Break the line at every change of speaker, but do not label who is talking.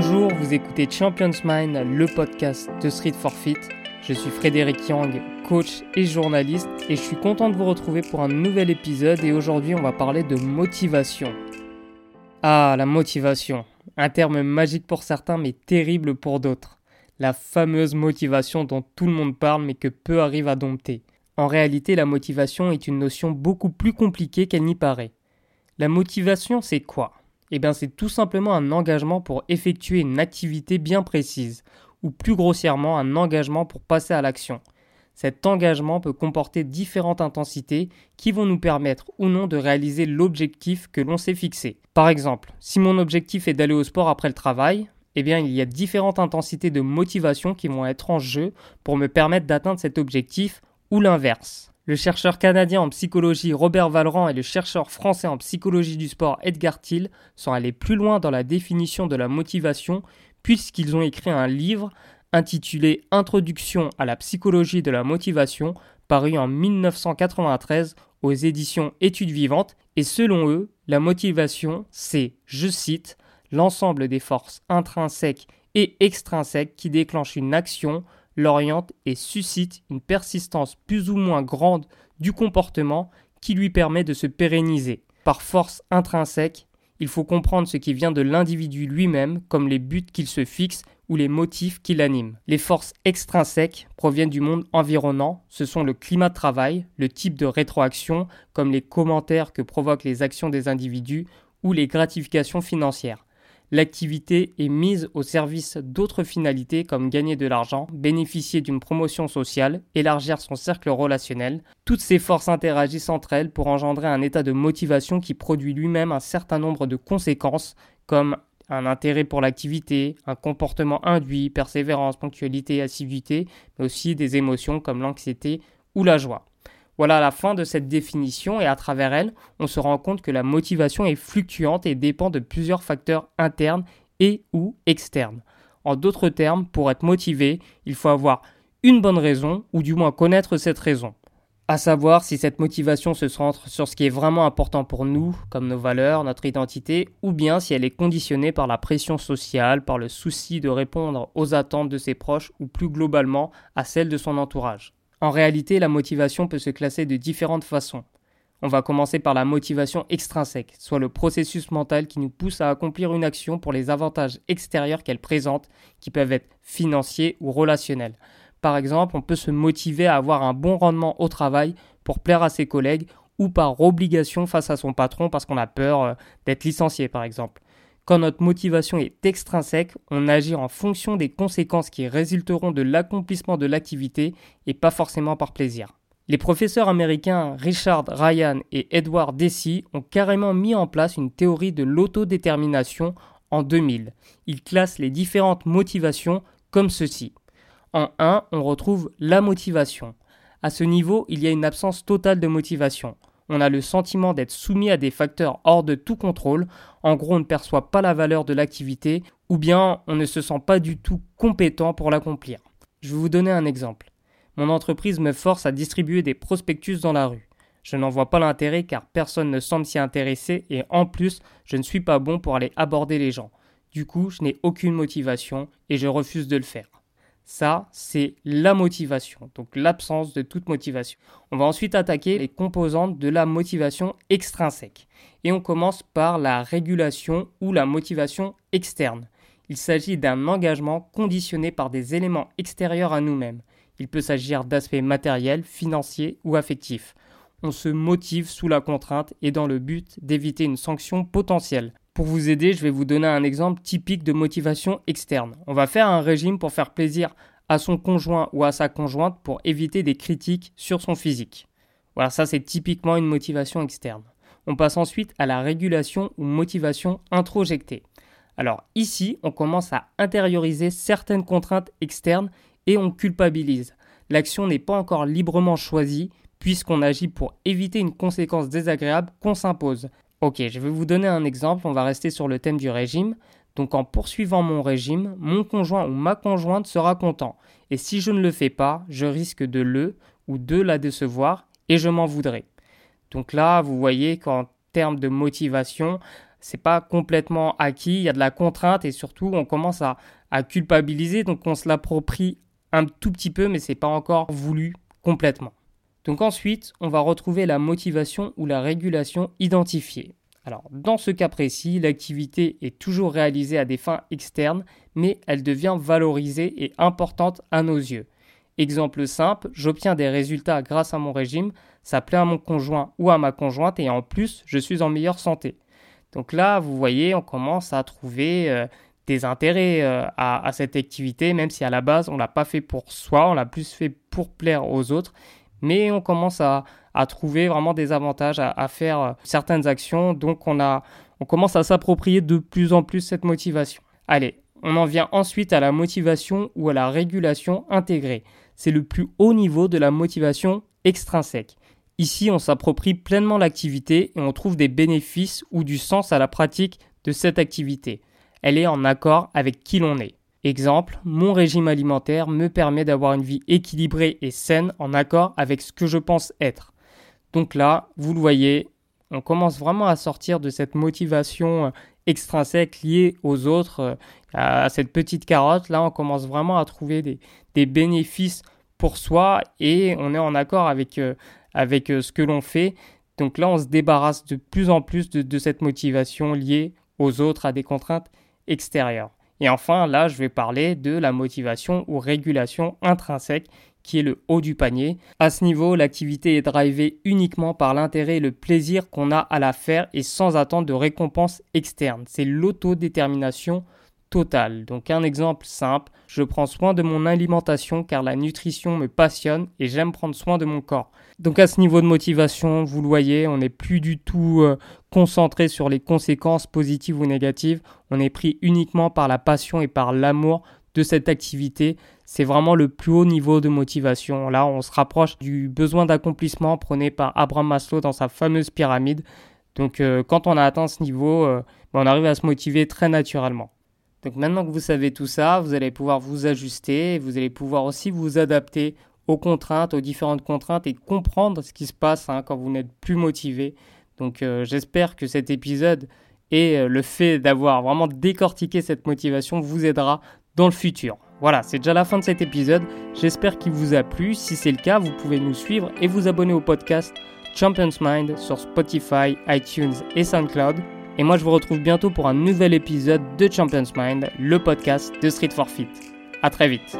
Bonjour, vous écoutez Champions Mind, le podcast de Street for Fit. Je suis Frédéric Yang, coach et journaliste, et je suis content de vous retrouver pour un nouvel épisode. Et aujourd'hui, on va parler de motivation. Ah, la motivation. Un terme magique pour certains, mais terrible pour d'autres. La fameuse motivation dont tout le monde parle, mais que peu arrivent à dompter. En réalité, la motivation est une notion beaucoup plus compliquée qu'elle n'y paraît. La motivation, c'est quoi? Eh bien, c'est tout simplement un engagement pour effectuer une activité bien précise, ou plus grossièrement, un engagement pour passer à l'action. Cet engagement peut comporter différentes intensités qui vont nous permettre ou non de réaliser l'objectif que l'on s'est fixé. Par exemple, si mon objectif est d'aller au sport après le travail, eh bien, il y a différentes intensités de motivation qui vont être en jeu pour me permettre d'atteindre cet objectif ou l'inverse. Le chercheur canadien en psychologie Robert Valran et le chercheur français en psychologie du sport Edgar Thiel sont allés plus loin dans la définition de la motivation puisqu'ils ont écrit un livre intitulé Introduction à la psychologie de la motivation paru en 1993 aux éditions Études vivantes. Et selon eux, la motivation c'est, je cite, l'ensemble des forces intrinsèques et extrinsèques qui déclenchent une action, l'oriente et suscite une persistance plus ou moins grande du comportement qui lui permet de se pérenniser. Par force intrinsèque, il faut comprendre ce qui vient de l'individu lui-même, comme les buts qu'il se fixe ou les motifs qui l'animent. Les forces extrinsèques proviennent du monde environnant, ce sont le climat de travail, le type de rétroaction, comme les commentaires que provoquent les actions des individus ou les gratifications financières l'activité est mise au service d'autres finalités comme gagner de l'argent, bénéficier d'une promotion sociale, élargir son cercle relationnel. Toutes ces forces interagissent entre elles pour engendrer un état de motivation qui produit lui-même un certain nombre de conséquences comme un intérêt pour l'activité, un comportement induit, persévérance, ponctualité, assiduité, mais aussi des émotions comme l'anxiété ou la joie. Voilà la fin de cette définition et à travers elle, on se rend compte que la motivation est fluctuante et dépend de plusieurs facteurs internes et ou externes. En d'autres termes, pour être motivé, il faut avoir une bonne raison ou du moins connaître cette raison. À savoir si cette motivation se centre sur ce qui est vraiment important pour nous, comme nos valeurs, notre identité, ou bien si elle est conditionnée par la pression sociale, par le souci de répondre aux attentes de ses proches ou plus globalement à celles de son entourage. En réalité, la motivation peut se classer de différentes façons. On va commencer par la motivation extrinsèque, soit le processus mental qui nous pousse à accomplir une action pour les avantages extérieurs qu'elle présente, qui peuvent être financiers ou relationnels. Par exemple, on peut se motiver à avoir un bon rendement au travail pour plaire à ses collègues ou par obligation face à son patron parce qu'on a peur euh, d'être licencié par exemple. Quand notre motivation est extrinsèque, on agit en fonction des conséquences qui résulteront de l'accomplissement de l'activité et pas forcément par plaisir. Les professeurs américains Richard Ryan et Edward Deci ont carrément mis en place une théorie de l'autodétermination en 2000. Ils classent les différentes motivations comme ceci. En 1, on retrouve la motivation. À ce niveau, il y a une absence totale de motivation on a le sentiment d'être soumis à des facteurs hors de tout contrôle, en gros on ne perçoit pas la valeur de l'activité, ou bien on ne se sent pas du tout compétent pour l'accomplir. Je vais vous donner un exemple. Mon entreprise me force à distribuer des prospectus dans la rue. Je n'en vois pas l'intérêt car personne ne semble s'y intéresser et en plus je ne suis pas bon pour aller aborder les gens. Du coup je n'ai aucune motivation et je refuse de le faire. Ça, c'est la motivation, donc l'absence de toute motivation. On va ensuite attaquer les composantes de la motivation extrinsèque. Et on commence par la régulation ou la motivation externe. Il s'agit d'un engagement conditionné par des éléments extérieurs à nous-mêmes. Il peut s'agir d'aspects matériels, financiers ou affectifs. On se motive sous la contrainte et dans le but d'éviter une sanction potentielle. Pour vous aider, je vais vous donner un exemple typique de motivation externe. On va faire un régime pour faire plaisir à son conjoint ou à sa conjointe pour éviter des critiques sur son physique. Voilà, ça c'est typiquement une motivation externe. On passe ensuite à la régulation ou motivation introjectée. Alors ici, on commence à intérioriser certaines contraintes externes et on culpabilise. L'action n'est pas encore librement choisie puisqu'on agit pour éviter une conséquence désagréable qu'on s'impose. Ok, je vais vous donner un exemple, on va rester sur le thème du régime. Donc en poursuivant mon régime, mon conjoint ou ma conjointe sera content. Et si je ne le fais pas, je risque de le ou de la décevoir et je m'en voudrai. Donc là, vous voyez qu'en termes de motivation, c'est pas complètement acquis, il y a de la contrainte et surtout on commence à, culpabiliser, donc on se l'approprie un tout petit peu, mais c'est pas encore voulu complètement. Donc ensuite, on va retrouver la motivation ou la régulation identifiée. Alors, dans ce cas précis, l'activité est toujours réalisée à des fins externes, mais elle devient valorisée et importante à nos yeux. Exemple simple, j'obtiens des résultats grâce à mon régime, ça plaît à mon conjoint ou à ma conjointe et en plus, je suis en meilleure santé. Donc là, vous voyez, on commence à trouver euh, des intérêts euh, à, cette activité, même si à la base, on ne l'a pas fait pour soi, on l'a plus fait pour plaire aux autres, mais on commence à, à trouver vraiment des avantages à, faire euh, certaines actions. Donc on, a, on commence à s'approprier de plus en plus cette motivation. Allez, on en vient ensuite à la motivation ou à la régulation intégrée. C'est le plus haut niveau de la motivation extrinsèque. Ici, on s'approprie pleinement l'activité et on trouve des bénéfices ou du sens à la pratique de cette activité. Elle est en accord avec qui l'on est. Exemple, mon régime alimentaire me permet d'avoir une vie équilibrée et saine en accord avec ce que je pense être. Donc là, vous le voyez, on commence vraiment à sortir de cette motivation euh, extrinsèque liée aux autres, euh, à cette petite carotte. Là, on commence vraiment à trouver des, bénéfices pour soi et on est en accord avec, euh, avec ce que l'on fait. Donc là, on se débarrasse de plus en plus de cette motivation liée aux autres, à des contraintes extérieures. Et enfin, là, je vais parler de la motivation ou régulation intrinsèque qui est le haut du panier. À ce niveau, l'activité est drivée uniquement par l'intérêt et le plaisir qu'on a à la faire et sans attendre de récompense externe. C'est l'autodétermination totale. Donc un exemple simple, je prends soin de mon alimentation car la nutrition me passionne et j'aime prendre soin de mon corps. Donc à ce niveau de motivation, vous le voyez, on n'est plus du tout euh, concentré sur les conséquences positives ou négatives, on est pris uniquement par la passion et par l'amour de cette activité. C'est vraiment le plus haut niveau de motivation. Là, on se rapproche du besoin d'accomplissement prôné par Abraham Maslow dans sa fameuse pyramide. Donc euh, quand on a atteint ce niveau, euh, ben, on arrive à se motiver très naturellement. Donc maintenant que vous savez tout ça, vous allez pouvoir vous ajuster, vous allez pouvoir aussi vous adapter aux contraintes, aux différentes contraintes et comprendre ce qui se passe hein, quand vous n'êtes plus motivé. Donc euh, j'espère que cet épisode et euh, le fait d'avoir vraiment décortiqué cette motivation vous aidera dans le futur. Voilà, c'est déjà la fin de cet épisode. J'espère qu'il vous a plu. Si c'est le cas, vous pouvez nous suivre et vous abonner au podcast Champions Mind sur Spotify, iTunes et SoundCloud. Et moi, je vous retrouve bientôt pour un nouvel épisode de Champions Mind, le podcast de Street for Fit. À très vite.